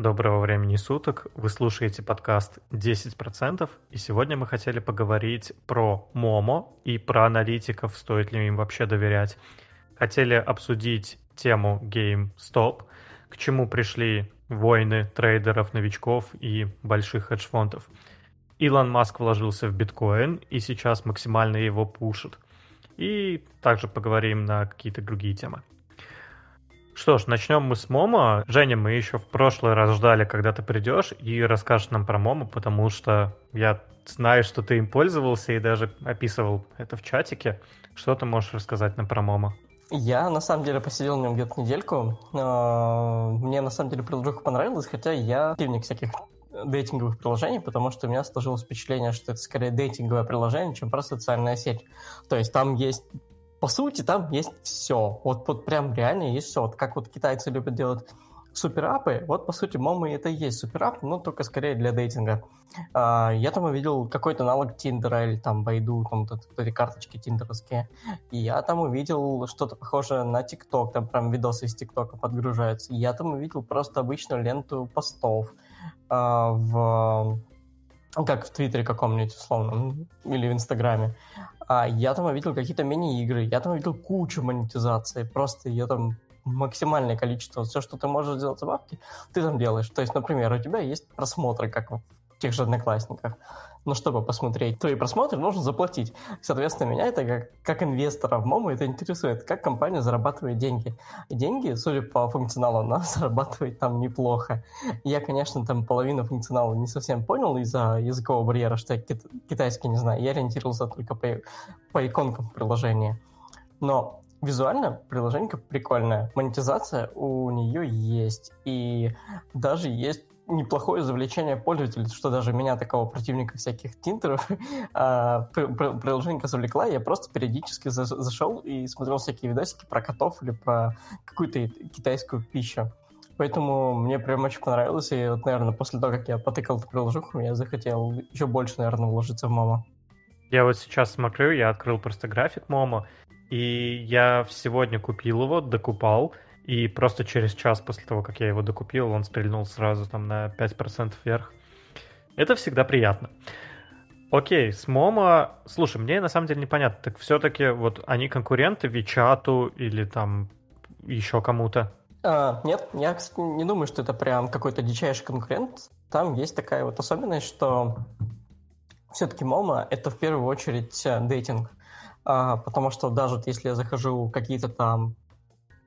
Доброго времени суток. Вы слушаете подкаст 10%. И сегодня мы хотели поговорить про Момо и про аналитиков, стоит ли им вообще доверять. Хотели обсудить тему GameStop, к чему пришли войны трейдеров, новичков и больших хедж-фондов. Илон Маск вложился в биткоин и сейчас максимально его пушит. И также поговорим на какие-то другие темы. Что ж, начнем мы с Момо. Женя, мы еще в прошлый раз ждали, когда ты придешь и расскажешь нам про Момо, потому что я знаю, что ты им пользовался и даже описывал это в чатике. Что ты можешь рассказать нам про Момо? Я, на самом деле, посидел на нем где-то недельку. А, мне, на самом деле, приложуха понравилась, хотя я противник всяких дейтинговых приложений, потому что у меня сложилось впечатление, что это скорее дейтинговое приложение, чем просто социальная сеть. То есть там есть по сути, там есть все. Вот, вот прям реально есть все. Вот как вот китайцы любят делать суперапы, вот по сути Момо это и есть суперап, но только скорее для дейтинга. А, я там увидел какой-то аналог Тиндера или там Badoo, там вот эти карточки тиндеровские. И я там увидел что-то похожее на ТикТок, там прям видосы из ТикТока подгружаются. И я там увидел просто обычную ленту постов а, в как в Твиттере каком-нибудь условно, или в Инстаграме. А я там увидел какие-то мини-игры, я там увидел кучу монетизации, просто я там максимальное количество, все, что ты можешь сделать за бабки, ты там делаешь. То есть, например, у тебя есть просмотры, как тех же Одноклассниках но чтобы посмотреть твои просмотры, нужно заплатить. Соответственно, меня это как, как инвестора в МОМу это интересует, как компания зарабатывает деньги. Деньги, судя по функционалу, она зарабатывает там неплохо. Я, конечно, там половину функционала не совсем понял из-за языкового барьера, что я кит- китайский не знаю. Я ориентировался только по, по иконкам приложения. Но визуально приложение прикольное. Монетизация у нее есть. И даже есть неплохое завлечение пользователя, что даже меня, такого противника всяких тинтеров, а, приложение завлекла, я просто периодически зашел и смотрел всякие видосики про котов или про какую-то китайскую пищу. Поэтому мне прям очень понравилось, и вот, наверное, после того, как я потыкал эту приложуху, я захотел еще больше, наверное, вложиться в Момо. Я вот сейчас смотрю, я открыл просто график Момо, и я сегодня купил его, докупал, и просто через час после того, как я его докупил, он стрельнул сразу там на 5% вверх. Это всегда приятно. Окей, с Момо... Слушай, мне на самом деле непонятно. Так все-таки вот они конкуренты Вичату или там еще кому-то? А, нет, я, не думаю, что это прям какой-то дичайший конкурент. Там есть такая вот особенность, что все-таки Момо — это в первую очередь э, дейтинг. А, потому что даже если я захожу в какие-то там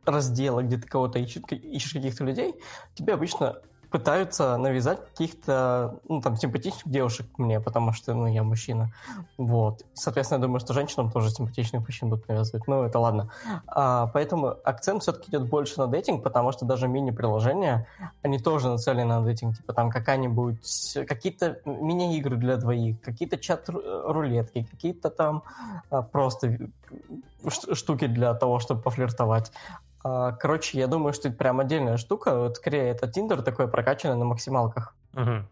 раздела, где ты кого-то ищешь, ищешь каких-то людей, тебе обычно пытаются навязать каких-то, ну, там, симпатичных девушек мне, потому что, ну, я мужчина. Вот. Соответственно, я думаю, что женщинам тоже симпатичных мужчин будут навязывать. Ну, это ладно. А, поэтому акцент все-таки идет больше на дейтинг, потому что даже мини-приложения, они тоже нацелены на дейтинг. Типа там какая-нибудь, какие-то мини-игры для двоих, какие-то чат-рулетки, какие-то там а, просто штуки для того, чтобы пофлиртовать. А, короче, я думаю, что это прям отдельная штука. Вот скорее это Тиндер такой прокачанный на максималках. Угу.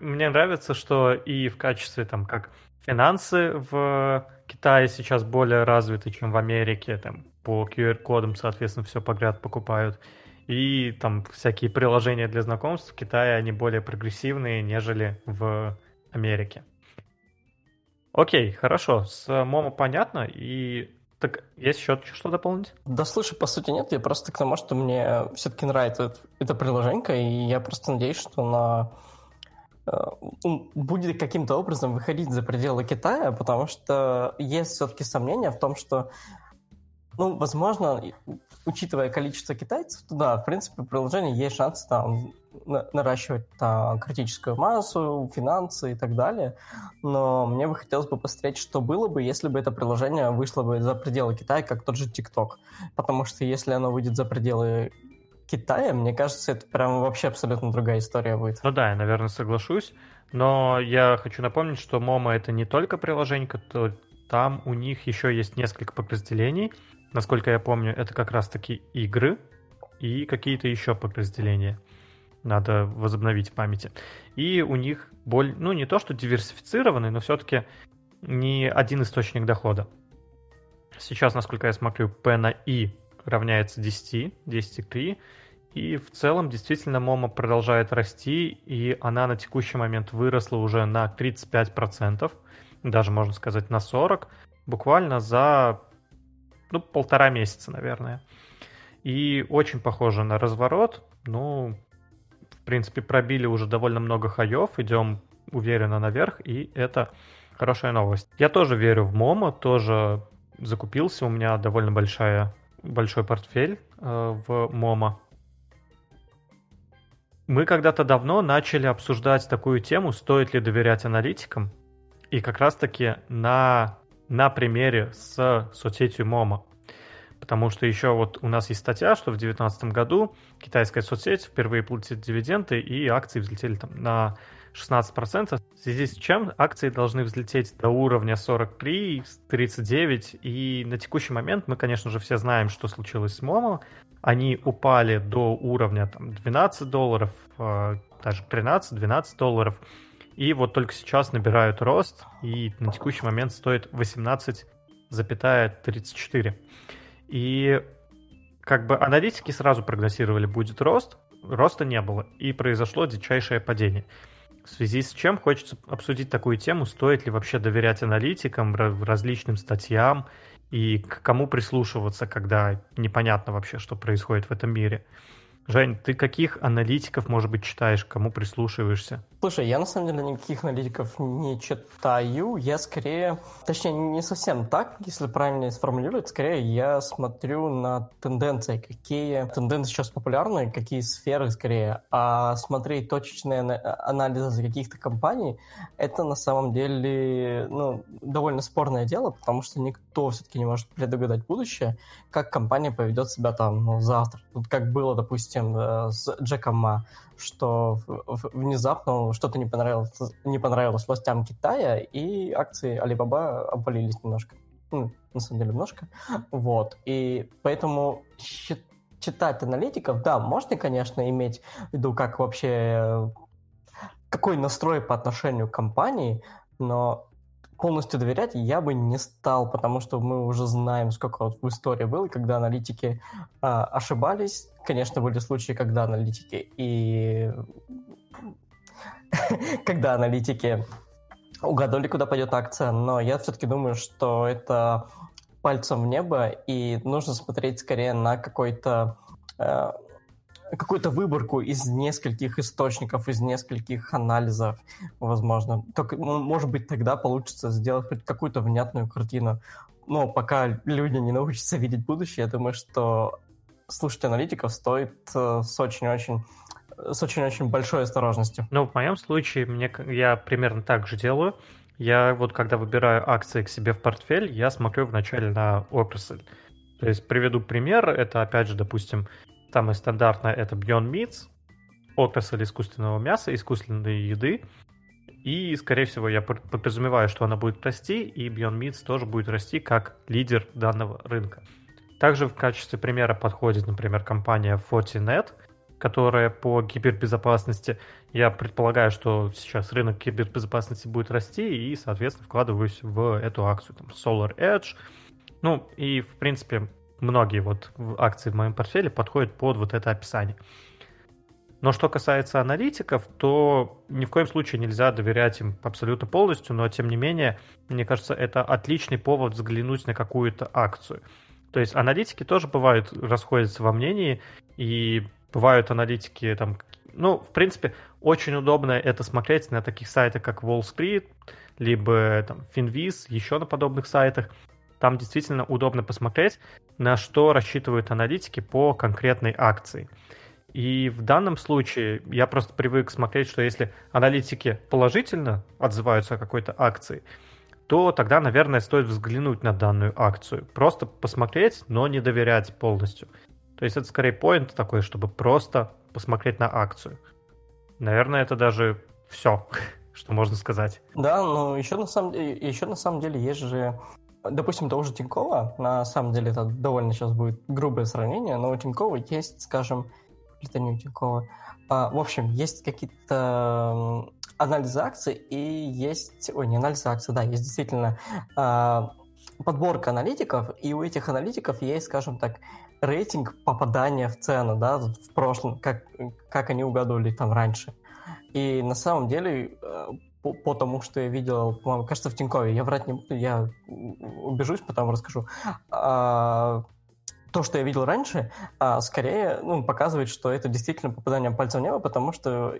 Мне нравится, что и в качестве там как финансы в Китае сейчас более развиты, чем в Америке. Там по QR-кодам, соответственно, все подряд покупают. И там всякие приложения для знакомств в Китае, они более прогрессивные, нежели в Америке. Окей, хорошо, с Момо понятно, и так есть еще что дополнить? Да слушай, по сути нет, я просто к тому, что мне все-таки нравится это приложение, и я просто надеюсь, что она э, будет каким-то образом выходить за пределы Китая, потому что есть все-таки сомнения в том, что ну, возможно, учитывая количество китайцев, то да, в принципе, у приложения есть шанс там наращивать там, критическую массу, финансы и так далее. Но мне бы хотелось бы посмотреть, что было бы, если бы это приложение вышло бы за пределы Китая, как тот же TikTok. Потому что если оно выйдет за пределы Китая, мне кажется, это прям вообще абсолютно другая история будет. Ну да, я, наверное, соглашусь. Но я хочу напомнить, что Момо это не только приложение, то там у них еще есть несколько подразделений. Насколько я помню, это как раз-таки игры и какие-то еще подразделения. Надо возобновить в памяти. И у них, боль, ну не то что диверсифицированный, но все-таки не один источник дохода. Сейчас, насколько я смотрю, P на E равняется 10, 10 к 3. И в целом действительно Момо продолжает расти, и она на текущий момент выросла уже на 35%, даже можно сказать на 40%, буквально за ну, полтора месяца, наверное. И очень похоже на разворот. Ну, принципе, пробили уже довольно много хаев, идем уверенно наверх, и это хорошая новость. Я тоже верю в Momo, тоже закупился, у меня довольно большая, большой портфель э, в Momo. Мы когда-то давно начали обсуждать такую тему, стоит ли доверять аналитикам, и как раз-таки на, на примере с соцсетью Momo. Потому что еще вот у нас есть статья, что в 2019 году китайская соцсеть впервые платит дивиденды, и акции взлетели там на 16%, в связи с чем акции должны взлететь до уровня 43, 39, и на текущий момент мы, конечно же, все знаем, что случилось с Momo. Они упали до уровня там, 12 долларов, э, даже 13-12 долларов, и вот только сейчас набирают рост, и на текущий момент стоит 18,34. И как бы аналитики сразу прогнозировали, будет рост, роста не было, и произошло дичайшее падение. В связи с чем хочется обсудить такую тему, стоит ли вообще доверять аналитикам, различным статьям и к кому прислушиваться, когда непонятно вообще, что происходит в этом мире. Жень, ты каких аналитиков, может быть, читаешь, кому прислушиваешься? Слушай, я на самом деле никаких аналитиков не читаю. Я скорее, точнее, не совсем так, если правильно сформулировать, скорее я смотрю на тенденции, какие тенденции сейчас популярны, какие сферы скорее. А смотреть точечные анализы каких-то компаний, это на самом деле ну, довольно спорное дело, потому что никто все-таки не может предугадать будущее, как компания поведет себя там ну, завтра. Вот как было, допустим, э, с Джеком Ма, что внезапно что-то не понравилось, не понравилось властям Китая, и акции Alibaba обвалились немножко. Ну, на самом деле, немножко. Вот. И поэтому читать аналитиков, да, можно, конечно, иметь в виду, как вообще какой настрой по отношению к компании, но полностью доверять я бы не стал, потому что мы уже знаем, сколько вот в истории было, когда аналитики э, ошибались. Конечно, были случаи, когда аналитики и когда аналитики угадали, куда пойдет акция, но я все-таки думаю, что это пальцем в небо, и нужно смотреть скорее на какой-то э, какую-то выборку из нескольких источников, из нескольких анализов, возможно. Только, ну, может быть, тогда получится сделать хоть какую-то внятную картину. Но пока люди не научатся видеть будущее, я думаю, что слушать аналитиков стоит э, с очень-очень с очень-очень большой осторожностью. Ну, в моем случае мне, я примерно так же делаю. Я вот когда выбираю акции к себе в портфель, я смотрю вначале на отрасль. То есть приведу пример. Это, опять же, допустим, Самое стандартное это Beyond Meats, отрасль искусственного мяса, искусственной еды. И, скорее всего, я подразумеваю, что она будет расти, и Beyond Meats тоже будет расти как лидер данного рынка. Также в качестве примера подходит, например, компания Fortinet, которая по кибербезопасности, я предполагаю, что сейчас рынок кибербезопасности будет расти, и, соответственно, вкладываюсь в эту акцию, там, Solar Edge. Ну, и, в принципе, многие вот акции в моем портфеле подходят под вот это описание. Но что касается аналитиков, то ни в коем случае нельзя доверять им абсолютно полностью, но тем не менее, мне кажется, это отличный повод взглянуть на какую-то акцию. То есть аналитики тоже бывают, расходятся во мнении, и бывают аналитики там, ну, в принципе, очень удобно это смотреть на таких сайтах, как Wall Street, либо там Finviz, еще на подобных сайтах, там действительно удобно посмотреть, на что рассчитывают аналитики по конкретной акции. И в данном случае я просто привык смотреть, что если аналитики положительно отзываются о какой-то акции, то тогда, наверное, стоит взглянуть на данную акцию. Просто посмотреть, но не доверять полностью. То есть это скорее поинт такой, чтобы просто посмотреть на акцию. Наверное, это даже все, что можно сказать. Да, но еще на самом еще на самом деле есть же допустим, того же Тинькова, на самом деле это довольно сейчас будет грубое сравнение, но у Тинькова есть, скажем, это не у Тинькова, а, в общем, есть какие-то анализы акций и есть, ой, не анализы акций, да, есть действительно а, подборка аналитиков, и у этих аналитиков есть, скажем так, рейтинг попадания в цену, да, в прошлом, как, как они угадывали там раньше. И на самом деле, э, по, по тому, что я видел, по-моему, кажется, в Тинькове, я врать не буду, я убежусь, потом расскажу. А, то, что я видел раньше, а, скорее ну, показывает, что это действительно попадание пальцем в небо, потому что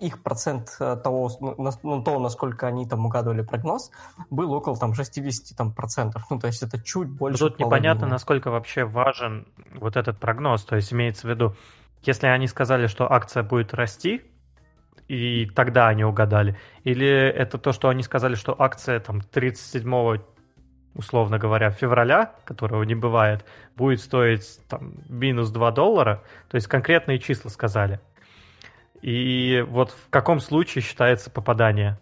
их процент э, того, ну, ну, того, насколько они там угадывали прогноз, был около там 60 там, процентов. Ну, то есть это чуть больше Тут половины. непонятно, насколько вообще важен вот этот прогноз. То есть имеется в виду, если они сказали, что акция будет расти, и тогда они угадали, или это то, что они сказали, что акция там 37 условно говоря, февраля, которого не бывает, будет стоить там, минус 2 доллара, то есть конкретные числа сказали. И вот в каком случае считается попадание?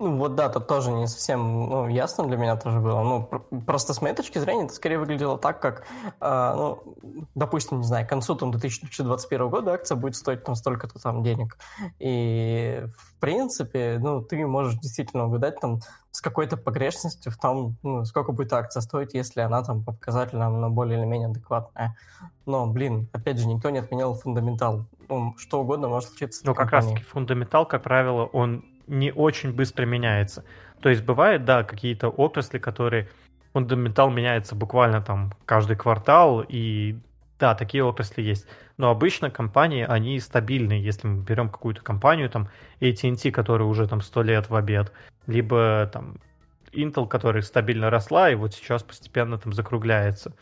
Ну вот да, тут тоже не совсем ну, ясно для меня тоже было. Ну, просто с моей точки зрения это скорее выглядело так, как, э, ну, допустим, не знаю, к концу там, 2021 года акция будет стоить там столько-то там денег. И в принципе, ну, ты можешь действительно угадать там с какой-то погрешностью в том, ну, сколько будет акция стоить, если она там по показателям ну, более или менее адекватная. Но, блин, опять же, никто не отменял фундаментал ну, что угодно может случиться. Ну, как раз таки фундаментал, как правило, он не очень быстро меняется. То есть бывает, да, какие-то отрасли, которые фундаментал меняется буквально там каждый квартал, и да, такие отрасли есть. Но обычно компании, они стабильные. Если мы берем какую-то компанию, там, AT&T, которая уже там 100 лет в обед, либо там Intel, которая стабильно росла, и вот сейчас постепенно там закругляется.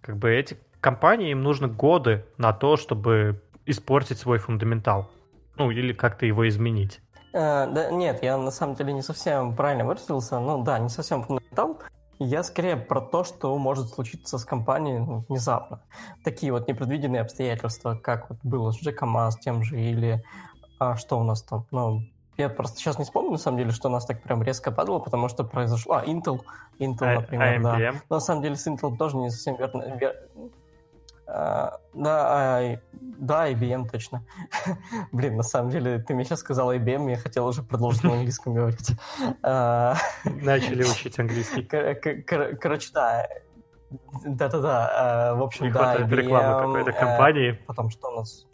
Как бы эти компании, им нужно годы на то, чтобы испортить свой фундаментал. Ну, или как-то его изменить. Э, да, нет, я на самом деле не совсем правильно выразился. Ну да, не совсем фундаментал. Я скорее про то, что может случиться с компанией ну, внезапно. Такие вот непредвиденные обстоятельства, как вот было с Джекома, с тем же, или а, что у нас там, ну, я просто сейчас не вспомню, на самом деле, что у нас так прям резко падало, потому что произошло... А, Intel, Intel, а, например, а, да. Но на самом деле с Intel тоже не совсем верно, вер... А, да, а, да, IBM точно. Блин, на самом деле, ты мне сейчас сказал IBM, я хотел уже продолжить на английском говорить. А, Начали учить английский. Короче, да. Да-да-да. В общем, Не да, IBM. рекламы какой-то компании. Потом что у нас?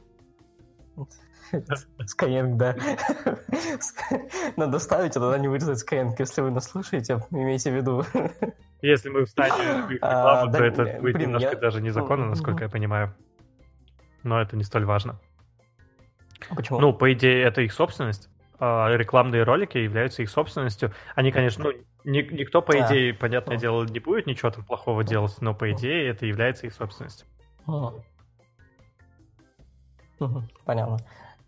Skyeng, да. Надо ставить, а тогда не вырезать Skyeng, если вы нас слушаете, имейте в виду. Если мы встанем а, рекламу, то это будет немножко даже незаконно, насколько я понимаю. Но это не столь важно. А почему? Ну, по идее, это их собственность. А рекламные ролики являются их собственностью. Они, конечно, ну, никто, по идее, понятное дело, не будет ничего там плохого делать, но, по идее, это является их собственностью. Понятно.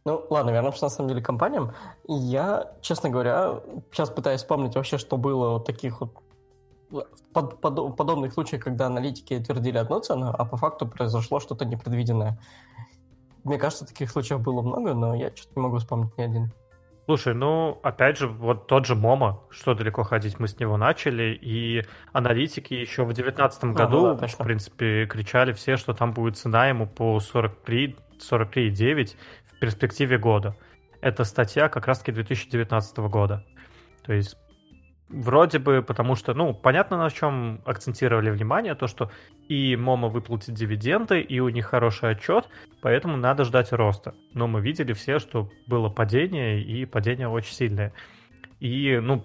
Ну, ладно, вернемся на самом деле к компаниям. Я, честно говоря, сейчас пытаюсь вспомнить вообще, что было вот таких вот под, под, подобных случаях, когда аналитики твердили одну цену, а по факту произошло что-то непредвиденное. Мне кажется, таких случаев было много, но я что-то не могу вспомнить ни один. Слушай, ну, опять же, вот тот же Momo, что далеко ходить, мы с него начали, и аналитики еще в 2019 ну, году, ну, да, в принципе, кричали все, что там будет цена ему по 43 43,9 в перспективе года. Это статья как раз-таки 2019 года. То есть вроде бы, потому что, ну, понятно, на чем акцентировали внимание, то, что и Momo выплатит дивиденды, и у них хороший отчет, поэтому надо ждать роста. Но мы видели все, что было падение, и падение очень сильное. И, ну,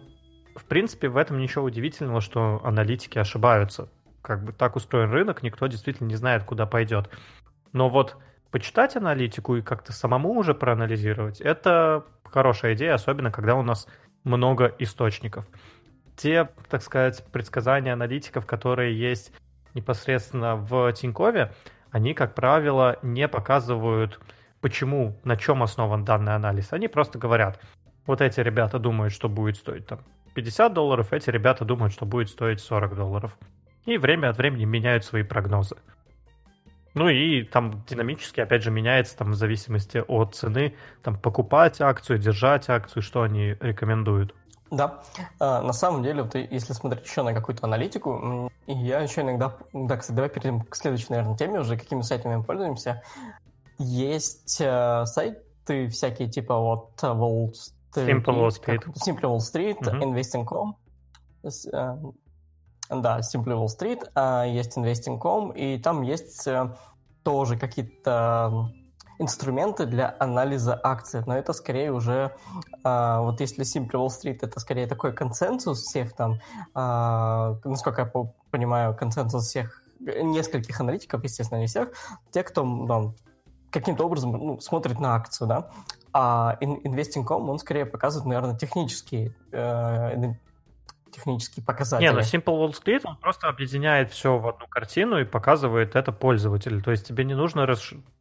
в принципе, в этом ничего удивительного, что аналитики ошибаются. Как бы так устроен рынок, никто действительно не знает, куда пойдет. Но вот почитать аналитику и как-то самому уже проанализировать, это хорошая идея, особенно когда у нас много источников. Те, так сказать, предсказания аналитиков, которые есть непосредственно в Тинькове, они, как правило, не показывают, почему, на чем основан данный анализ. Они просто говорят, вот эти ребята думают, что будет стоить там 50 долларов, эти ребята думают, что будет стоить 40 долларов. И время от времени меняют свои прогнозы. Ну и там динамически, опять же, меняется там в зависимости от цены, там покупать акцию, держать акцию, что они рекомендуют. Да, а, на самом деле, вот если смотреть еще на какую-то аналитику, я еще иногда, да, кстати, давай перейдем к следующей, наверное, теме уже, какими сайтами мы пользуемся. Есть э, сайты всякие типа вот Wall Street, Simple Wall Street, Simple Wall Street, uh-huh. Investing.com, да, Simply Wall Street, а есть Investing.com, и там есть э, тоже какие-то инструменты для анализа акций, но это скорее уже, а, вот если Simple Wall Street, это скорее такой консенсус всех там, а, насколько я понимаю, консенсус всех нескольких аналитиков, естественно, не всех, те, кто ну, каким-то образом ну, смотрит на акцию, да, а Investing.com, он скорее показывает, наверное, технические э, технические показатели. Не, но Simple Wall Street, он просто объединяет все в одну картину и показывает это пользователю. То есть тебе не нужно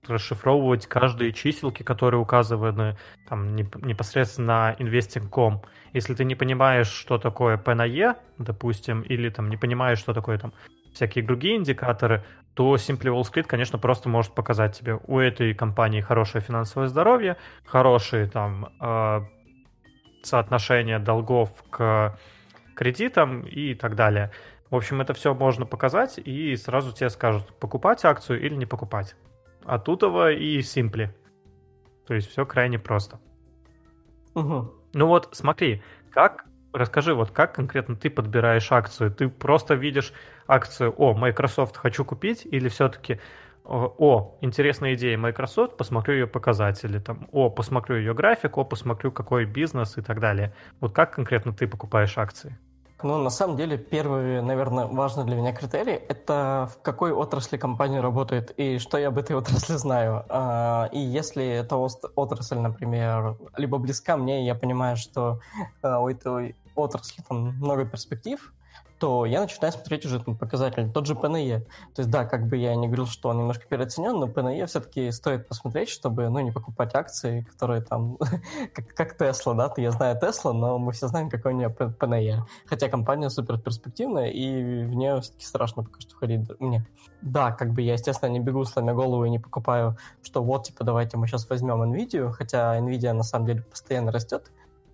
расшифровывать каждые чиселки, которые указаны там непосредственно на investing.com. Если ты не понимаешь, что такое P на E, допустим, или там не понимаешь, что такое там всякие другие индикаторы, то Simply Wall Street, конечно, просто может показать тебе, у этой компании хорошее финансовое здоровье, хорошие там э, соотношения долгов к кредитам и так далее. В общем, это все можно показать, и сразу тебе скажут, покупать акцию или не покупать. А Тутова и Simply. То есть все крайне просто. Угу. Ну вот, смотри, как расскажи, вот как конкретно ты подбираешь акцию? Ты просто видишь акцию, о, Microsoft хочу купить, или все-таки о, интересная идея Microsoft, посмотрю ее показатели, там, о, посмотрю ее график, о, посмотрю какой бизнес и так далее. Вот как конкретно ты покупаешь акции? Ну, на самом деле, первый, наверное, важный для меня критерий – это в какой отрасли компания работает и что я об этой отрасли знаю. А, и если эта отрасль, например, либо близка мне, я понимаю, что а, у этой отрасли там много перспектив, то я начинаю смотреть уже там, показатели. Тот же PNE. То есть, да, как бы я не говорил, что он немножко переоценен, но PNE все-таки стоит посмотреть, чтобы, ну, не покупать акции, которые там, как, как Tesla, да, я знаю Tesla, но мы все знаем, какой у нее PNE. Хотя компания супер перспективная, и в нее все-таки страшно пока что входить мне. Да, как бы я, естественно, не бегу, сломя голову и не покупаю, что вот, типа, давайте мы сейчас возьмем NVIDIA, хотя NVIDIA на самом деле постоянно растет,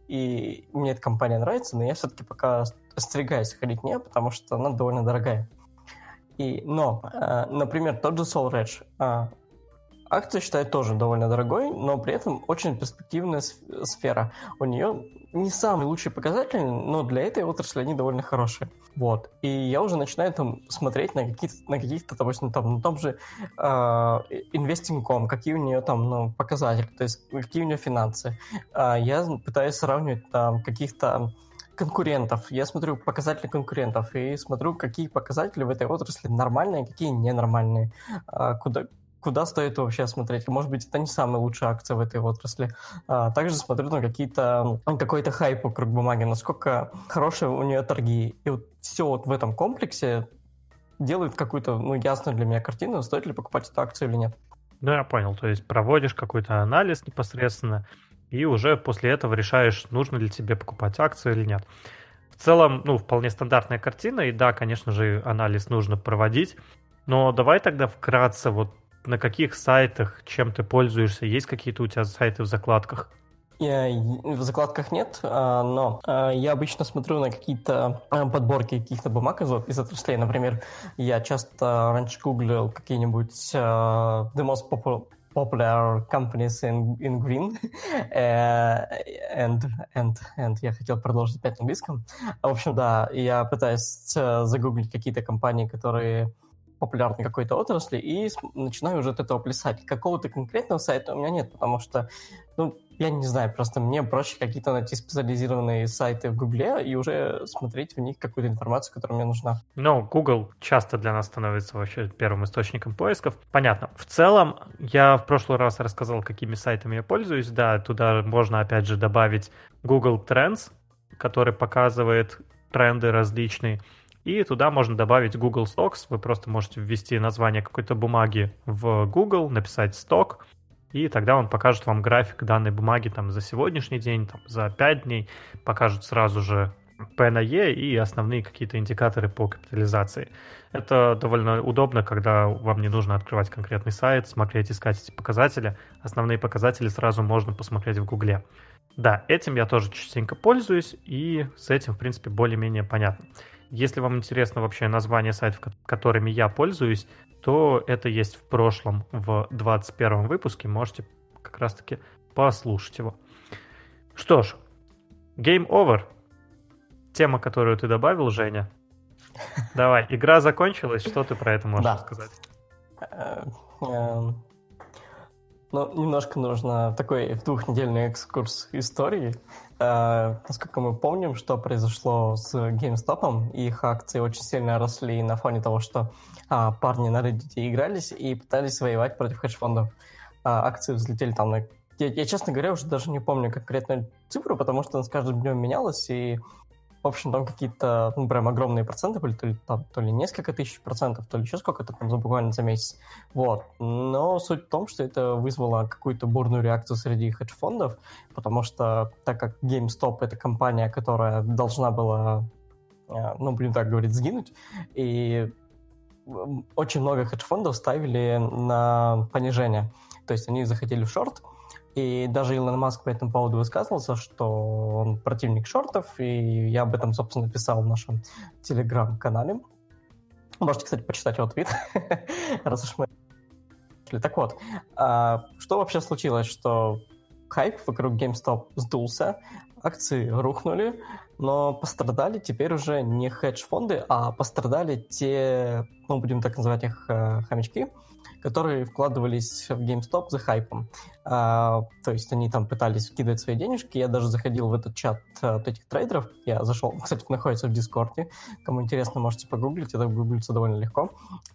и мне эта компания нравится, но я все-таки пока остерегаюсь ходить не, потому что она довольно дорогая. И, но, э, например, тот же SoulRedge. Э, акция считает тоже довольно дорогой, но при этом очень перспективная сфера. У нее не самый лучший показатель, но для этой отрасли они довольно хорошие. Вот. И я уже начинаю там смотреть на какие-то, на каких-то, допустим, там, на том же э, Investing.com, какие у нее там ну, показатели, то есть какие у нее финансы. Э, я пытаюсь сравнивать там каких-то конкурентов. Я смотрю показатели конкурентов и смотрю, какие показатели в этой отрасли нормальные, какие ненормальные. А, куда, куда стоит вообще смотреть. Может быть, это не самая лучшая акция в этой отрасли. А, также смотрю на какие-то какой-то хайп вокруг бумаги, насколько хорошие у нее торги. И вот все вот в этом комплексе делает какую-то ну, ясную для меня картину, стоит ли покупать эту акцию или нет. Ну, я понял. То есть проводишь какой-то анализ непосредственно, и уже после этого решаешь, нужно ли тебе покупать акцию или нет. В целом, ну, вполне стандартная картина, и да, конечно же, анализ нужно проводить, но давай тогда вкратце, вот на каких сайтах, чем ты пользуешься, есть какие-то у тебя сайты в закладках? Я, в закладках нет, а, но а, я обычно смотрю на какие-то а, подборки каких-то бумаг из, из отраслей. Например, я часто раньше гуглил какие-нибудь the most popular companies in, in green. uh, and, and, and я хотел продолжить опять на английском. В общем, да, я пытаюсь э, загуглить какие-то компании, которые популярной какой-то отрасли и начинаю уже от этого плясать. Какого-то конкретного сайта у меня нет, потому что, ну, я не знаю, просто мне проще какие-то найти специализированные сайты в Гугле и уже смотреть в них какую-то информацию, которая мне нужна. Ну, Google часто для нас становится вообще первым источником поисков. Понятно. В целом, я в прошлый раз рассказал, какими сайтами я пользуюсь. Да, туда можно, опять же, добавить Google Trends, который показывает тренды различные. И туда можно добавить Google Stocks. Вы просто можете ввести название какой-то бумаги в Google, написать сток, и тогда он покажет вам график данной бумаги там за сегодняшний день, там, за 5 дней, покажет сразу же P на E и основные какие-то индикаторы по капитализации. Это довольно удобно, когда вам не нужно открывать конкретный сайт, смотреть, искать эти показатели. Основные показатели сразу можно посмотреть в Гугле. Да, этим я тоже частенько пользуюсь, и с этим, в принципе, более-менее понятно. Если вам интересно вообще название сайтов, которыми я пользуюсь, то это есть в прошлом, в 21 выпуске. Можете как раз-таки послушать его. Что ж, Game Over. Тема, которую ты добавил, Женя. Давай, игра закончилась, что ты про это можешь Да. сказать? Э, Ну, немножко нужно такой в двухнедельный экскурс истории. Э, Насколько мы помним, что произошло с GameStop, их акции очень сильно росли на фоне того, что а, парни на Reddit игрались и пытались воевать против хедж-фондов. А, Акции взлетели там на... Я, я, честно говоря, уже даже не помню конкретную цифру, потому что она с каждым днем менялась, и в общем, там какие-то, ну, прям огромные проценты были, то ли, там, то ли несколько тысяч процентов, то ли еще сколько-то там буквально за месяц. Вот. Но суть в том, что это вызвало какую-то бурную реакцию среди хедж-фондов, потому что так как GameStop — это компания, которая должна была, э, ну, блин, так говорить, сгинуть, и очень много хедж-фондов ставили на понижение. То есть они захотели в шорт, и даже Илон Маск по этому поводу высказывался, что он противник шортов, и я об этом, собственно, писал в нашем телеграм-канале. Можете, кстати, почитать его твит, раз уж мы... Так вот, а, что вообще случилось, что хайп вокруг GameStop сдулся, акции рухнули, но пострадали теперь уже не хедж-фонды, а пострадали те, ну, будем так называть их, э, хомячки, которые вкладывались в GameStop за хайпом. А, то есть они там пытались вкидывать свои денежки. Я даже заходил в этот чат а, от этих трейдеров. Я зашел, кстати, находится в Дискорде. Кому интересно, можете погуглить. Это гуглится довольно легко.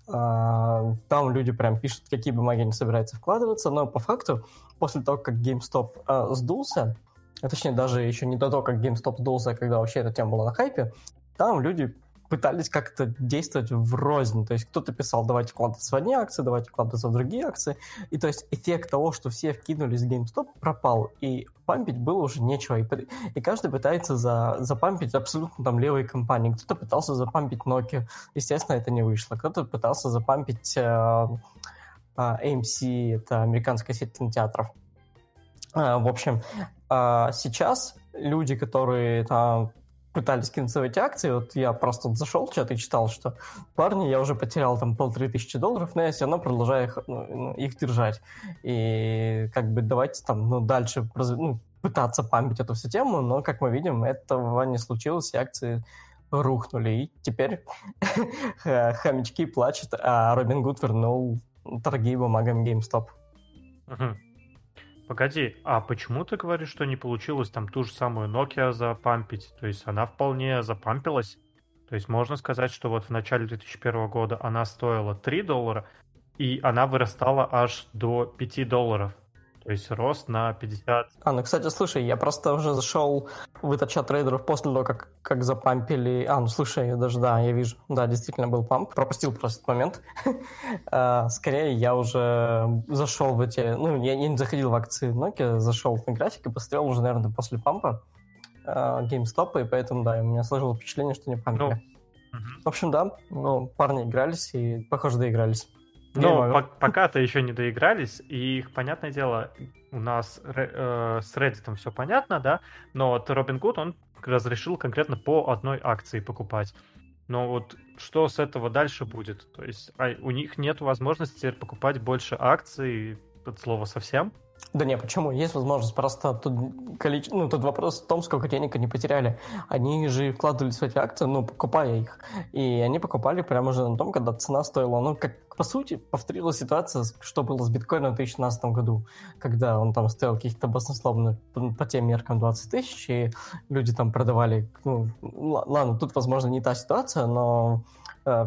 А, там люди прям пишут, какие бумаги они собираются вкладываться. Но по факту, после того, как GameStop а, сдулся, а точнее даже еще не до того, как GameStop сдулся, а когда вообще эта тема была на хайпе, там люди пытались как-то действовать в рознь. То есть кто-то писал, давайте вкладываться в одни акции, давайте вкладываться в другие акции. И то есть эффект того, что все вкинулись в GameStop, пропал. И пампить было уже нечего. И, и каждый пытается за, запампить абсолютно там левые компании. Кто-то пытался запампить Nokia. Естественно, это не вышло. Кто-то пытался запампить э, э, AMC, это американская сеть кинотеатров. Э, в общем, э, сейчас люди, которые там пытались эти акции, вот я просто зашел в чат и читал, что парни, я уже потерял там полторы тысячи долларов, но я все равно продолжаю их, ну, их держать. И как бы давайте там, ну, дальше ну, пытаться пампить эту всю тему, но, как мы видим, этого не случилось, и акции рухнули. И теперь хомячки плачут, а Робин Гуд вернул торги бумагами GameStop. Угу. Погоди, а почему ты говоришь, что не получилось там ту же самую Nokia запампить? То есть она вполне запампилась. То есть можно сказать, что вот в начале 2001 года она стоила 3 доллара, и она вырастала аж до 5 долларов. То есть рост на 50. А, ну, кстати, слушай, я просто уже зашел в этот чат трейдеров после того, как, как запампили... А, ну, слушай, даже, да, я вижу. Да, действительно был памп. Пропустил просто этот момент. Скорее, я уже зашел в эти... Ну, я не заходил в акции Nokia, зашел на график и посмотрел уже, наверное, после пампа GameStop, и поэтому, да, у меня сложилось впечатление, что не пампили. Ну, в общем, да, ну, парни игрались и, похоже, доигрались. Ну, по пока-то еще не доигрались, и их, понятное дело, у нас э, с Reddit все понятно, да, но вот Робин Гуд, он разрешил конкретно по одной акции покупать. Но вот что с этого дальше будет? То есть а у них нет возможности покупать больше акций, от слова совсем? Да не, почему? Есть возможность, просто тут, количество, ну, тут вопрос в том, сколько денег они потеряли. Они же вкладывались в эти акции, ну, покупая их. И они покупали прямо уже на том, когда цена стоила, ну, как по сути, повторилась ситуация, что было с биткоином в 2016 году, когда он там стоил каких-то баснословно по тем меркам 20 тысяч, и люди там продавали, ну, ладно, тут, возможно, не та ситуация, но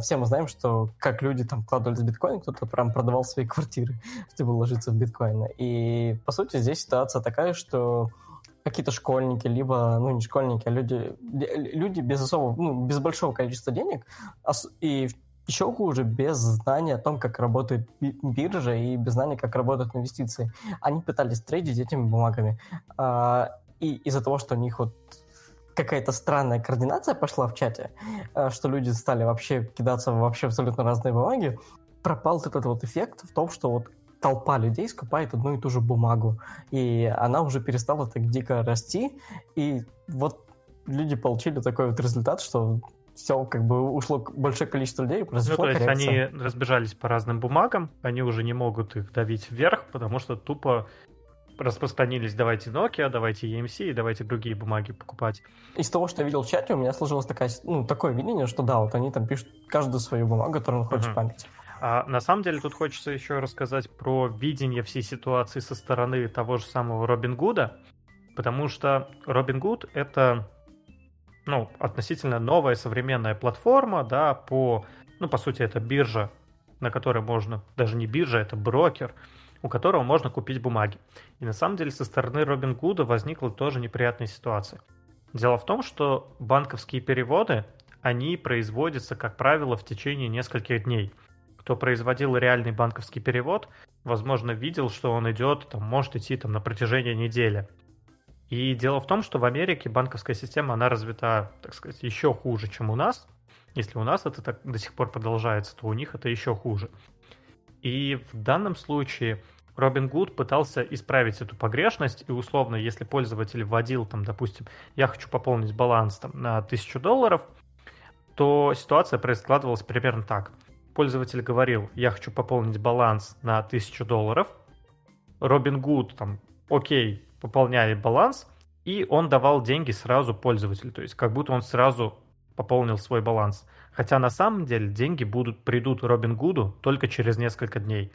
все мы знаем, что как люди там вкладывались в биткоин, кто-то прям продавал свои квартиры, чтобы вложиться в биткоины. И, по сути, здесь ситуация такая, что какие-то школьники, либо, ну, не школьники, а люди, люди без особого, ну, без большого количества денег, и еще хуже, без знания о том, как работает биржа и без знания, как работают инвестиции. Они пытались трейдить этими бумагами. А, и из-за того, что у них вот какая-то странная координация пошла в чате, а, что люди стали вообще кидаться вообще абсолютно разные бумаги, пропал этот вот эффект в том, что вот толпа людей скупает одну и ту же бумагу, и она уже перестала так дико расти, и вот люди получили такой вот результат, что все как бы ушло большое количество людей, произошла ну, то есть коррекция. они разбежались по разным бумагам, они уже не могут их давить вверх, потому что тупо распространились давайте Nokia, давайте EMC и давайте другие бумаги покупать. Из того, что я видел в чате, у меня сложилось такая, ну, такое видение, что да, вот они там пишут каждую свою бумагу, которую он хочет uh-huh. память. А на самом деле тут хочется еще рассказать про видение всей ситуации со стороны того же самого Робин Гуда, потому что Робин Гуд это ну, относительно новая современная платформа, да, по, ну, по сути, это биржа, на которой можно, даже не биржа, это брокер, у которого можно купить бумаги. И на самом деле со стороны Робин Гуда возникла тоже неприятная ситуация. Дело в том, что банковские переводы, они производятся, как правило, в течение нескольких дней. Кто производил реальный банковский перевод, возможно, видел, что он идет, там, может идти там, на протяжении недели. И дело в том, что в Америке банковская система, она развита, так сказать, еще хуже, чем у нас. Если у нас это так до сих пор продолжается, то у них это еще хуже. И в данном случае Робин Гуд пытался исправить эту погрешность, и условно, если пользователь вводил, там, допустим, я хочу пополнить баланс там, на 1000 долларов, то ситуация проискладывалась примерно так. Пользователь говорил, я хочу пополнить баланс на 1000 долларов, Робин Гуд там, окей, пополняли баланс, и он давал деньги сразу пользователю, то есть как будто он сразу пополнил свой баланс. Хотя на самом деле деньги будут, придут Робин Гуду только через несколько дней.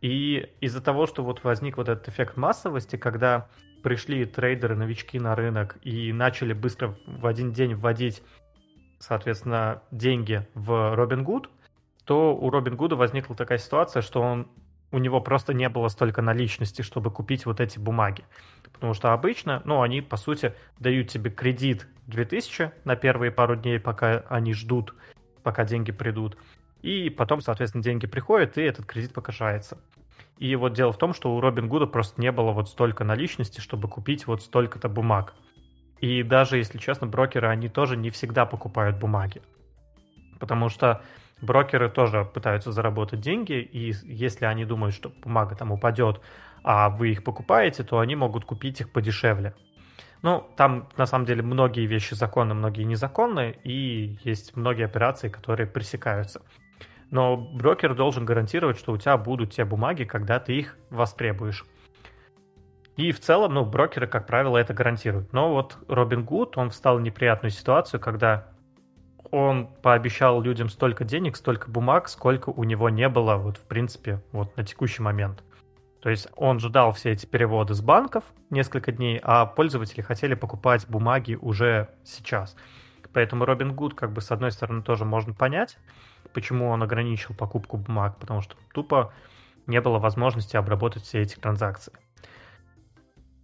И из-за того, что вот возник вот этот эффект массовости, когда пришли трейдеры, новички на рынок и начали быстро в один день вводить, соответственно, деньги в Робин Гуд, то у Робин Гуда возникла такая ситуация, что он у него просто не было столько наличности, чтобы купить вот эти бумаги. Потому что обычно, ну, они, по сути, дают тебе кредит 2000 на первые пару дней, пока они ждут, пока деньги придут. И потом, соответственно, деньги приходят, и этот кредит погашается. И вот дело в том, что у Робин Гуда просто не было вот столько наличности, чтобы купить вот столько-то бумаг. И даже, если честно, брокеры, они тоже не всегда покупают бумаги. Потому что брокеры тоже пытаются заработать деньги, и если они думают, что бумага там упадет, а вы их покупаете, то они могут купить их подешевле. Ну, там на самом деле многие вещи законны, многие незаконны, и есть многие операции, которые пресекаются. Но брокер должен гарантировать, что у тебя будут те бумаги, когда ты их востребуешь. И в целом, ну, брокеры, как правило, это гарантируют. Но вот Робин Гуд, он встал в неприятную ситуацию, когда он пообещал людям столько денег, столько бумаг, сколько у него не было, вот, в принципе, вот на текущий момент. То есть он ждал все эти переводы с банков несколько дней, а пользователи хотели покупать бумаги уже сейчас. Поэтому Робин Гуд, как бы, с одной стороны, тоже можно понять, почему он ограничил покупку бумаг, потому что тупо не было возможности обработать все эти транзакции.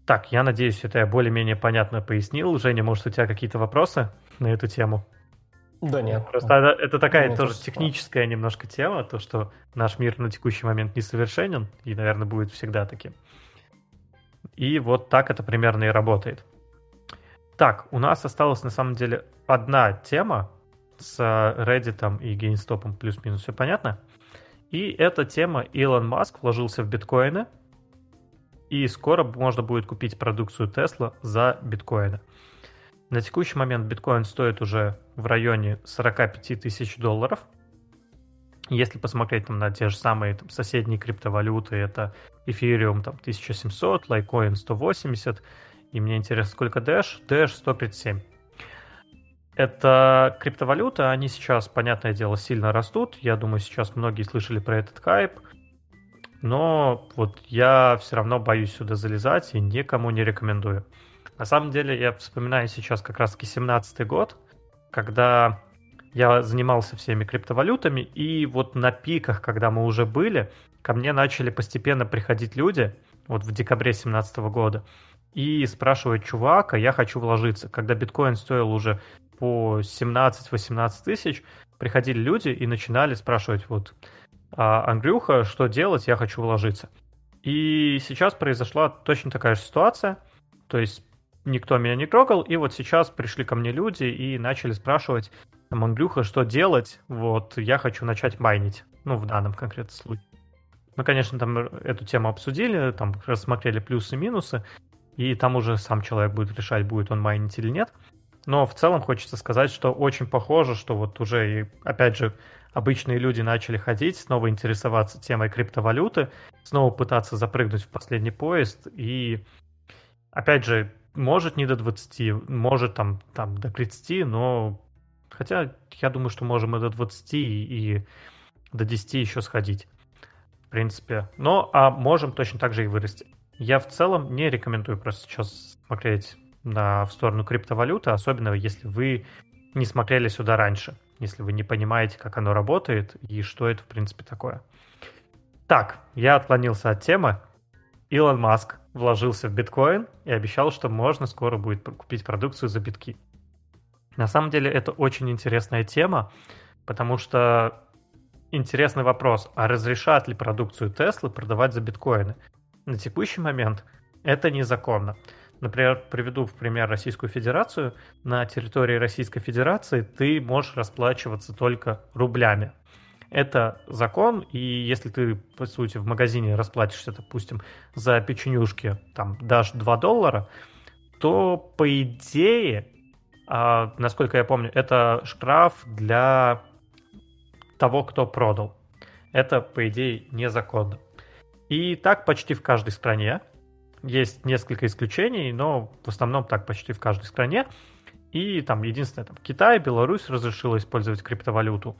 Так, я надеюсь, это я более-менее понятно пояснил. Женя, может, у тебя какие-то вопросы на эту тему? Да нет. Просто это, это такая Мне тоже техническая немножко тема, то, что наш мир на текущий момент несовершенен и, наверное, будет всегда таким. И вот так это примерно и работает. Так, у нас осталась на самом деле одна тема с Reddit и GameStop плюс-минус, все понятно? И эта тема Илон Маск вложился в биткоины, и скоро можно будет купить продукцию Tesla за биткоины. На текущий момент биткоин стоит уже в районе 45 тысяч долларов. Если посмотреть там, на те же самые там, соседние криптовалюты, это Ethereum там, 1700, Litecoin 180, и мне интересно, сколько Dash? Dash 137. Это криптовалюты, они сейчас, понятное дело, сильно растут. Я думаю, сейчас многие слышали про этот хайп. Но вот я все равно боюсь сюда залезать и никому не рекомендую. На самом деле, я вспоминаю сейчас как раз-таки 17 год, когда я занимался всеми криптовалютами, и вот на пиках, когда мы уже были, ко мне начали постепенно приходить люди, вот в декабре 2017 года, и спрашивают, чувак, а я хочу вложиться. Когда биткоин стоил уже по 17-18 тысяч, приходили люди и начинали спрашивать, вот, а, Андрюха, что делать, я хочу вложиться. И сейчас произошла точно такая же ситуация, то есть никто меня не трогал, и вот сейчас пришли ко мне люди и начали спрашивать, там, что делать, вот, я хочу начать майнить, ну, в данном конкретном случае. Мы, конечно, там эту тему обсудили, там рассмотрели плюсы и минусы, и там уже сам человек будет решать, будет он майнить или нет. Но в целом хочется сказать, что очень похоже, что вот уже, и, опять же, обычные люди начали ходить, снова интересоваться темой криптовалюты, снова пытаться запрыгнуть в последний поезд. И, опять же, может не до 20, может там, там до 30, но хотя я думаю, что можем и до 20 и, до 10 еще сходить. В принципе. Но, а можем точно так же и вырасти. Я в целом не рекомендую просто сейчас смотреть на, в сторону криптовалюты, особенно если вы не смотрели сюда раньше, если вы не понимаете, как оно работает и что это, в принципе, такое. Так, я отклонился от темы. Илон Маск вложился в биткоин и обещал, что можно скоро будет купить продукцию за битки. На самом деле это очень интересная тема, потому что интересный вопрос, а разрешат ли продукцию Теслы продавать за биткоины? На текущий момент это незаконно. Например, приведу в пример Российскую Федерацию. На территории Российской Федерации ты можешь расплачиваться только рублями. Это закон, и если ты, по сути, в магазине расплатишься, допустим, за печенюшки, там, дашь 2 доллара, то, по идее, а, насколько я помню, это штраф для того, кто продал. Это, по идее, незаконно. И так почти в каждой стране. Есть несколько исключений, но в основном так почти в каждой стране. И там единственное, там Китай, Беларусь разрешила использовать криптовалюту.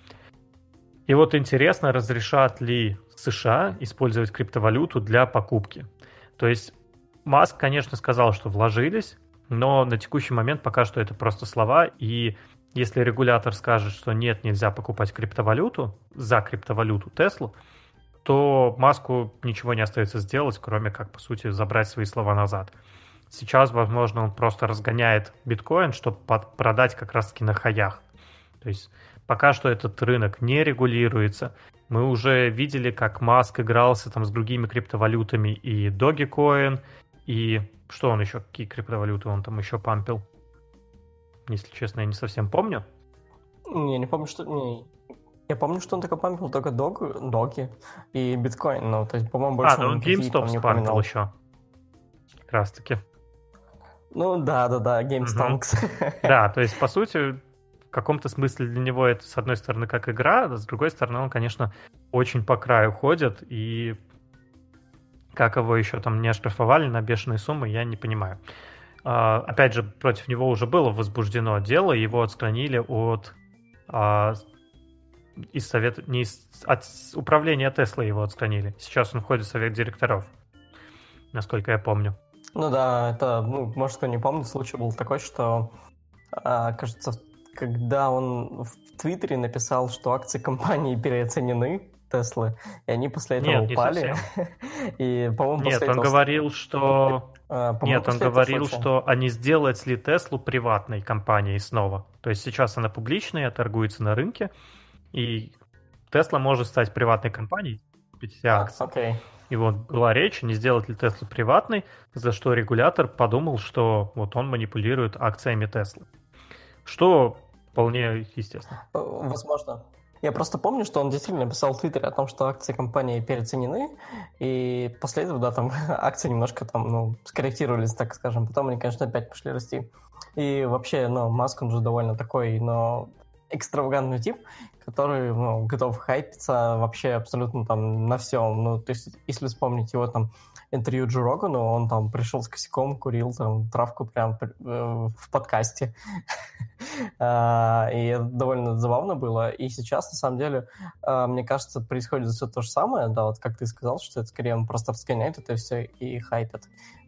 И вот интересно, разрешат ли США использовать криптовалюту для покупки. То есть Маск, конечно, сказал, что вложились, но на текущий момент пока что это просто слова, и если регулятор скажет, что нет, нельзя покупать криптовалюту, за криптовалюту Теслу, то Маску ничего не остается сделать, кроме как, по сути, забрать свои слова назад. Сейчас, возможно, он просто разгоняет биткоин, чтобы продать как раз-таки на хаях. То есть пока что этот рынок не регулируется. Мы уже видели, как Маск игрался там с другими криптовалютами и Dogecoin, и что он еще, какие криптовалюты он там еще пампил? Если честно, я не совсем помню. Не, не помню, что... Не, я помню, что он такой пампил только дог, доги и биткоин, ну, то есть, по-моему, больше А, ну, он GameStop спампил еще. Как раз таки. Ну, да-да-да, GameStonks. Угу. Да, то есть, по сути, в каком-то смысле для него это, с одной стороны, как игра, а с другой стороны, он, конечно, очень по краю ходит, и как его еще там не оштрафовали на бешеные суммы, я не понимаю. Uh, опять же, против него уже было возбуждено дело, его отстранили от uh, из совета, не из, от управления Тесла его отстранили. Сейчас он входит в совет директоров, насколько я помню. Ну да, это, ну, может, кто не помнит, случай был такой, что, а, кажется, когда он в Твиттере написал, что акции компании переоценены, Теслы, и они после этого Нет, упали. и, по-моему, Нет, он этого... говорил, что... А, Нет, он говорил, что они сделают ли Теслу приватной компанией снова. То есть сейчас она публичная, торгуется на рынке, и Тесла может стать приватной компанией, купить все а, акции. Okay. И вот была речь, не сделать ли Теслу приватной, за что регулятор подумал, что вот он манипулирует акциями Теслы. Что вполне естественно. Э, возможно. Я просто помню, что он действительно написал в Твиттере о том, что акции компании переоценены, и после этого, да, там акции немножко там, ну, скорректировались, так скажем. Потом они, конечно, опять пошли расти. И вообще, ну, Маск, он же довольно такой, но экстравагантный тип, который ну, готов хайпиться вообще абсолютно там на всем. Ну, то есть, если вспомнить его там интервью Джо Рогану, он там пришел с косяком, курил там травку прям э, в подкасте. А, и это довольно забавно было. И сейчас, на самом деле, а, мне кажется, происходит все то же самое, да, вот как ты сказал, что это скорее он просто разгоняет это все и хайпит.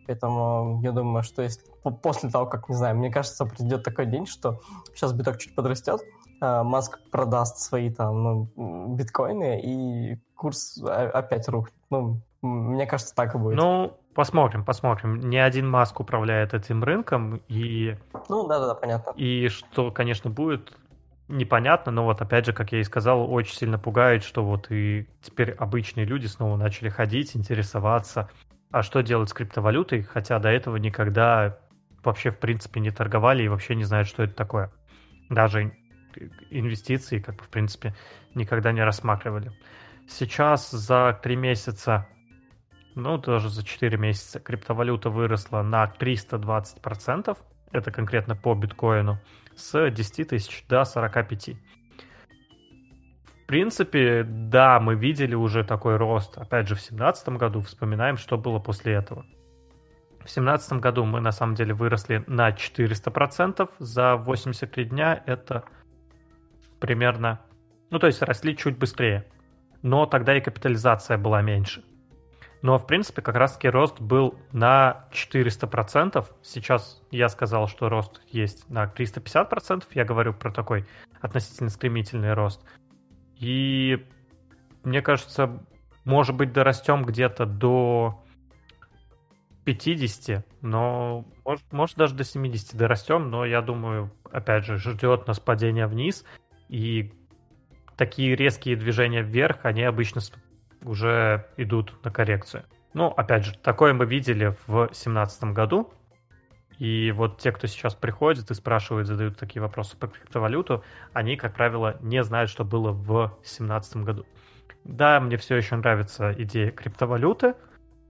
Поэтому я думаю, что если после того, как, не знаю, мне кажется, придет такой день, что сейчас биток чуть подрастет, а, Маск продаст свои там ну, биткоины, и курс опять рухнет. Ну, мне кажется, так и будет. Ну, посмотрим, посмотрим. Не один Маск управляет этим рынком, и... Ну, да-да-да, понятно. И что, конечно, будет, непонятно, но вот опять же, как я и сказал, очень сильно пугает, что вот и теперь обычные люди снова начали ходить, интересоваться, а что делать с криптовалютой, хотя до этого никогда вообще в принципе не торговали и вообще не знают, что это такое. Даже инвестиции, как бы, в принципе, никогда не рассматривали. Сейчас за три месяца, ну, даже за 4 месяца криптовалюта выросла на 320%. Это конкретно по биткоину. С 10 тысяч до 45. В принципе, да, мы видели уже такой рост. Опять же, в 2017 году вспоминаем, что было после этого. В 2017 году мы на самом деле выросли на 400%. За 83 дня это примерно... Ну, то есть росли чуть быстрее. Но тогда и капитализация была меньше. Но, в принципе, как раз-таки рост был на 400%. Сейчас я сказал, что рост есть на 350%. Я говорю про такой относительно стремительный рост. И мне кажется, может быть, дорастем где-то до 50, но может, может даже до 70 дорастем, но я думаю, опять же, ждет нас падение вниз, и такие резкие движения вверх, они обычно уже идут на коррекцию. Ну, опять же, такое мы видели в 2017 году, и вот те, кто сейчас приходит и спрашивают, задают такие вопросы по криптовалюту, они, как правило, не знают, что было в 2017 году. Да, мне все еще нравится идея криптовалюты,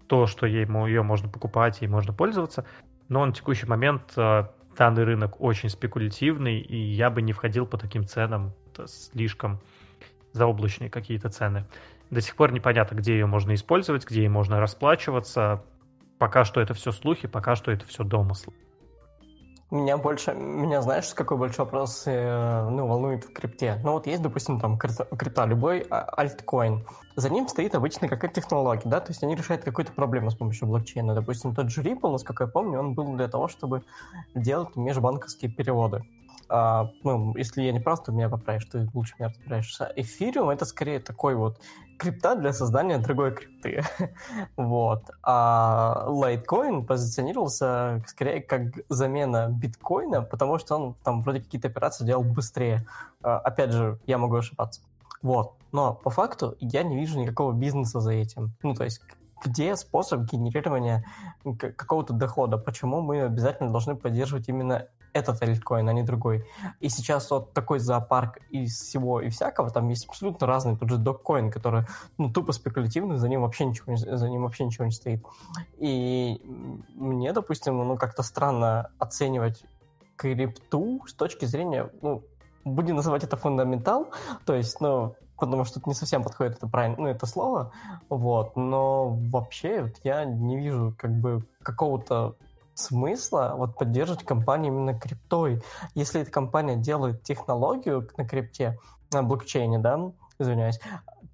то, что ее можно покупать, ей можно пользоваться, но на текущий момент э, данный рынок очень спекулятивный, и я бы не входил по таким ценам, это слишком заоблачные какие-то цены. До сих пор непонятно, где ее можно использовать, где ей можно расплачиваться, Пока что это все слухи, пока что это все домыслы. Меня больше, меня знаешь, какой большой вопрос э, ну, волнует в крипте? Ну вот есть, допустим, там крипта, любой а, альткоин. За ним стоит обычно какая-то технология, да, то есть они решают какую-то проблему с помощью блокчейна. Допустим, тот же Ripple, насколько я помню, он был для того, чтобы делать межбанковские переводы. А, ну, если я не прав, то меня поправишь, ты лучше меня разбираешься. Эфириум — это скорее такой вот крипта для создания другой крипты. вот. А Litecoin позиционировался скорее как замена биткоина, потому что он там вроде какие-то операции делал быстрее. А, опять же, я могу ошибаться. Вот. Но по факту я не вижу никакого бизнеса за этим. Ну, то есть где способ генерирования какого-то дохода? Почему мы обязательно должны поддерживать именно этот альткоин, а не другой. И сейчас вот такой зоопарк из всего и всякого, там есть абсолютно разный, тот же доккоин, который, ну, тупо спекулятивный, за ним вообще ничего, за ним вообще ничего не стоит. И мне, допустим, ну, как-то странно оценивать крипту с точки зрения, ну, будем называть это фундаментал, то есть, ну, потому что тут не совсем подходит это правильно, ну, это слово, вот, но вообще вот я не вижу как бы какого-то смысла вот поддерживать компанию именно криптой. Если эта компания делает технологию на крипте, на блокчейне, да, извиняюсь,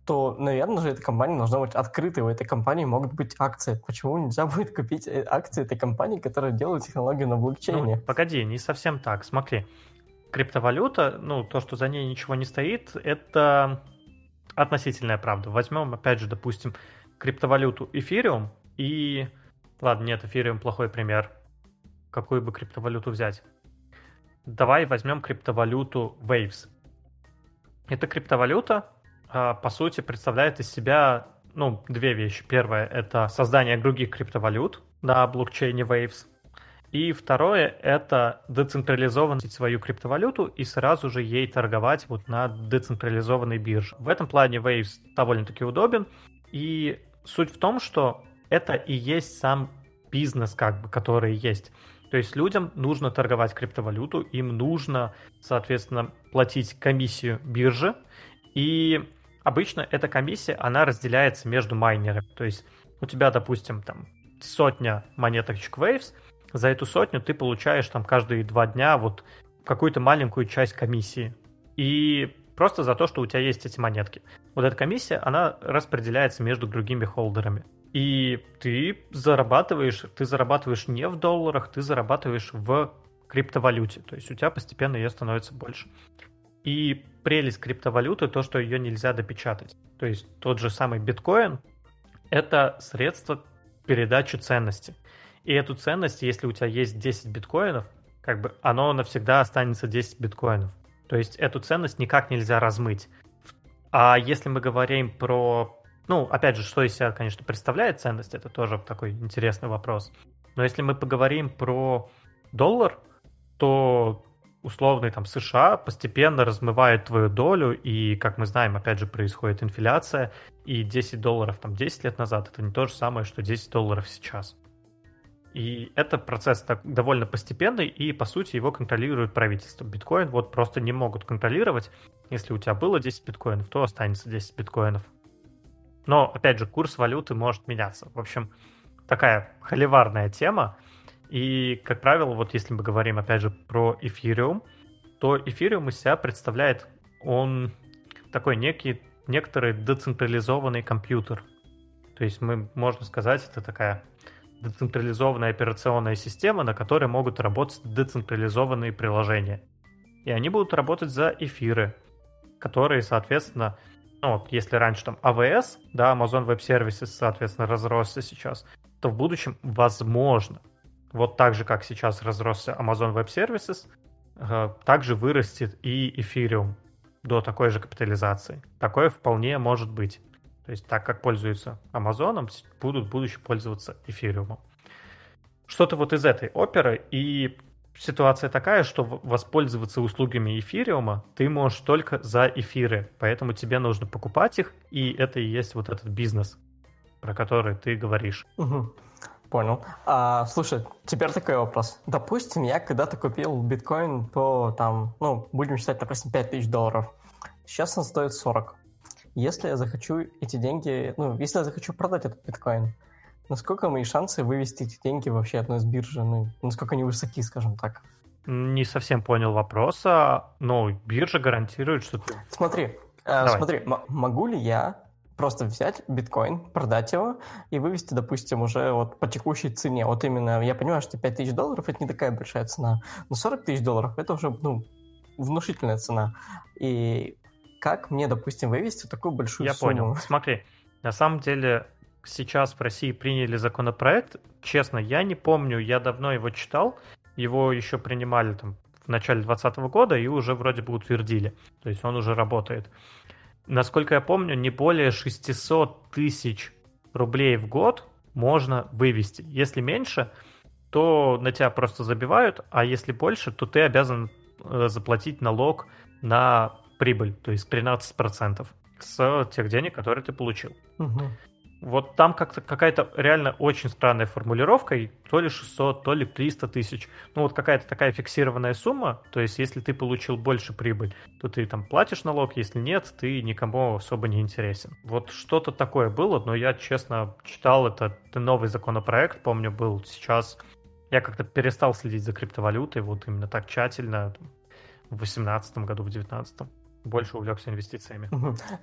то, наверное же, эта компания должна быть открытой. У этой компании могут быть акции. Почему нельзя будет купить э, акции этой компании, которая делает технологию на блокчейне? Ну, погоди, не совсем так. Смотри, криптовалюта, ну, то, что за ней ничего не стоит, это относительная правда. Возьмем, опять же, допустим, криптовалюту эфириум и Ладно, нет, эфириум плохой пример. Какую бы криптовалюту взять? Давай возьмем криптовалюту Waves. Эта криптовалюта, а, по сути, представляет из себя ну, две вещи. Первое — это создание других криптовалют на блокчейне Waves. И второе — это децентрализованность свою криптовалюту и сразу же ей торговать вот на децентрализованной бирже. В этом плане Waves довольно-таки удобен. И суть в том, что это и есть сам бизнес, как бы, который есть. То есть людям нужно торговать криптовалюту, им нужно, соответственно, платить комиссию бирже, и обычно эта комиссия, она разделяется между майнерами. То есть у тебя, допустим, там сотня монеточек Waves, за эту сотню ты получаешь там каждые два дня вот какую-то маленькую часть комиссии. И просто за то, что у тебя есть эти монетки. Вот эта комиссия, она распределяется между другими холдерами. И ты зарабатываешь, ты зарабатываешь не в долларах, ты зарабатываешь в криптовалюте. То есть у тебя постепенно ее становится больше. И прелесть криптовалюты то, что ее нельзя допечатать. То есть тот же самый биткоин — это средство передачи ценности. И эту ценность, если у тебя есть 10 биткоинов, как бы оно навсегда останется 10 биткоинов. То есть эту ценность никак нельзя размыть. А если мы говорим про ну, опять же, что из себя, конечно, представляет ценность, это тоже такой интересный вопрос. Но если мы поговорим про доллар, то условный там США постепенно размывает твою долю, и, как мы знаем, опять же, происходит инфляция, и 10 долларов там 10 лет назад это не то же самое, что 10 долларов сейчас. И это процесс так, довольно постепенный, и, по сути, его контролирует правительство. Биткоин вот просто не могут контролировать. Если у тебя было 10 биткоинов, то останется 10 биткоинов. Но, опять же, курс валюты может меняться. В общем, такая холиварная тема. И, как правило, вот если мы говорим, опять же, про эфириум, то эфириум из себя представляет, он такой некий, некоторый децентрализованный компьютер. То есть мы, можно сказать, это такая децентрализованная операционная система, на которой могут работать децентрализованные приложения. И они будут работать за эфиры, которые, соответственно, ну, вот если раньше там AWS, да, Amazon Web Services, соответственно, разросся сейчас, то в будущем, возможно, вот так же, как сейчас разросся Amazon Web Services, э, также вырастет и Ethereum до такой же капитализации. Такое вполне может быть. То есть так как пользуются Амазоном, будут в будущем пользоваться эфириумом. Что-то вот из этой оперы. И ситуация такая, что воспользоваться услугами эфириума ты можешь только за эфиры. Поэтому тебе нужно покупать их, и это и есть вот этот бизнес, про который ты говоришь. Угу. Понял. А, слушай, теперь такой вопрос. Допустим, я когда-то купил биткоин по, там, ну, будем считать, допустим, 5000 долларов. Сейчас он стоит 40. Если я захочу эти деньги, ну, если я захочу продать этот биткоин, насколько мои шансы вывести эти деньги вообще одной из биржи, ну, насколько они высоки, скажем так? Не совсем понял вопроса, но биржа гарантирует, что ты... Смотри, э, смотри, могу ли я просто взять биткоин, продать его и вывести, допустим, уже вот по текущей цене. Вот именно, я понимаю, что 5 тысяч долларов это не такая большая цена, но 40 тысяч долларов это уже, ну, внушительная цена. И как мне, допустим, вывести такую большую Я сумму? понял. Смотри, на самом деле сейчас в России приняли законопроект. Честно, я не помню, я давно его читал. Его еще принимали там в начале 2020 года и уже вроде бы утвердили. То есть он уже работает. Насколько я помню, не более 600 тысяч рублей в год можно вывести. Если меньше, то на тебя просто забивают, а если больше, то ты обязан э, заплатить налог на прибыль, то есть 13% с тех денег, которые ты получил. Угу. Вот там как-то какая-то реально очень странная формулировка, и то ли 600, то ли 300 тысяч. Ну вот какая-то такая фиксированная сумма, то есть если ты получил больше прибыль, то ты там платишь налог, если нет, ты никому особо не интересен. Вот что-то такое было, но я, честно, читал это, это новый законопроект, помню, был сейчас. Я как-то перестал следить за криптовалютой, вот именно так тщательно, в 2018 году, в 2019 больше увлекся инвестициями.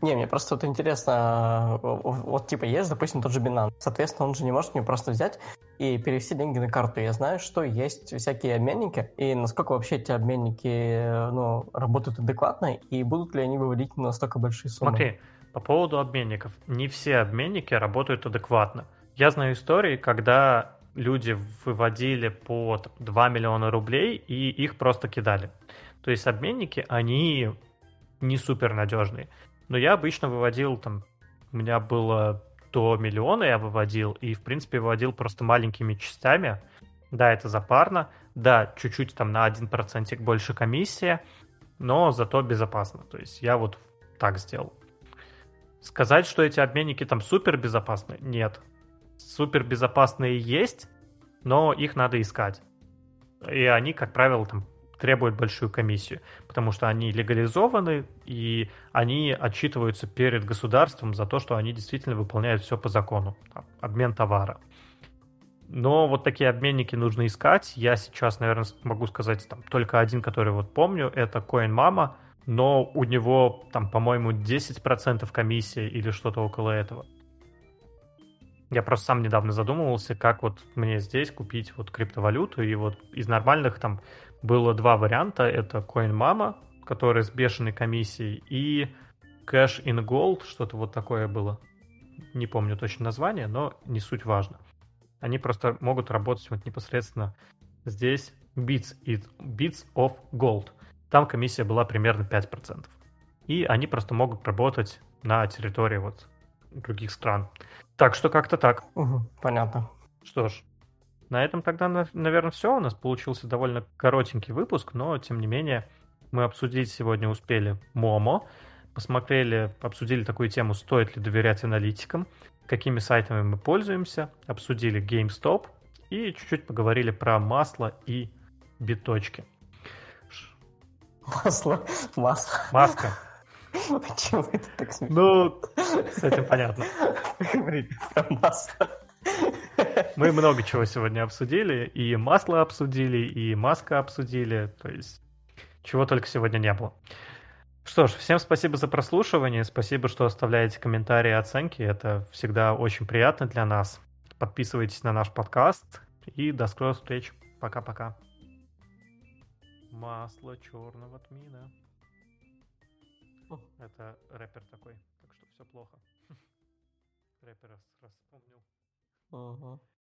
Не, мне просто вот интересно, вот типа есть, допустим, тот же Binance. Соответственно, он же не может мне просто взять и перевести деньги на карту. Я знаю, что есть всякие обменники, и насколько вообще эти обменники ну, работают адекватно, и будут ли они выводить настолько большие суммы. Смотри, по поводу обменников. Не все обменники работают адекватно. Я знаю истории, когда люди выводили по 2 миллиона рублей, и их просто кидали. То есть обменники, они не супер надежный. Но я обычно выводил там, у меня было до миллиона я выводил, и, в принципе, выводил просто маленькими частями. Да, это запарно, да, чуть-чуть там на 1% больше комиссия, но зато безопасно. То есть я вот так сделал. Сказать, что эти обменники там супер безопасны, нет. Супер безопасные есть, но их надо искать. И они, как правило, там требуют большую комиссию, потому что они легализованы, и они отчитываются перед государством за то, что они действительно выполняют все по закону, обмен товара. Но вот такие обменники нужно искать. Я сейчас, наверное, могу сказать там только один, который вот помню, это CoinMama, но у него там, по-моему, 10% комиссии или что-то около этого. Я просто сам недавно задумывался, как вот мне здесь купить вот криптовалюту, и вот из нормальных там было два варианта. Это CoinMama, который с бешеной комиссией, и Cash in Gold, что-то вот такое было. Не помню точно название, но не суть важно. Они просто могут работать вот непосредственно здесь Bits, Bits of Gold. Там комиссия была примерно 5%. И они просто могут работать на территории вот других стран. Так что как-то так. Угу, понятно. Что ж, на этом тогда, наверное, все. У нас получился довольно коротенький выпуск, но, тем не менее, мы обсудить сегодня успели Momo, посмотрели, обсудили такую тему, стоит ли доверять аналитикам, какими сайтами мы пользуемся, обсудили GameStop и чуть-чуть поговорили про масло и биточки. Масло, масло. Маска. Почему это так смешно? Ну, с этим понятно. Говорите про масло. Мы много чего сегодня обсудили. И масло обсудили, и маска обсудили. То есть, чего только сегодня не было. Что ж, всем спасибо за прослушивание. Спасибо, что оставляете комментарии и оценки. Это всегда очень приятно для нас. Подписывайтесь на наш подкаст. И до скорых встреч. Пока-пока. Масло черного тмина. Это рэпер такой, так что все плохо. Рэпер раз, вспомнил. Uh-huh.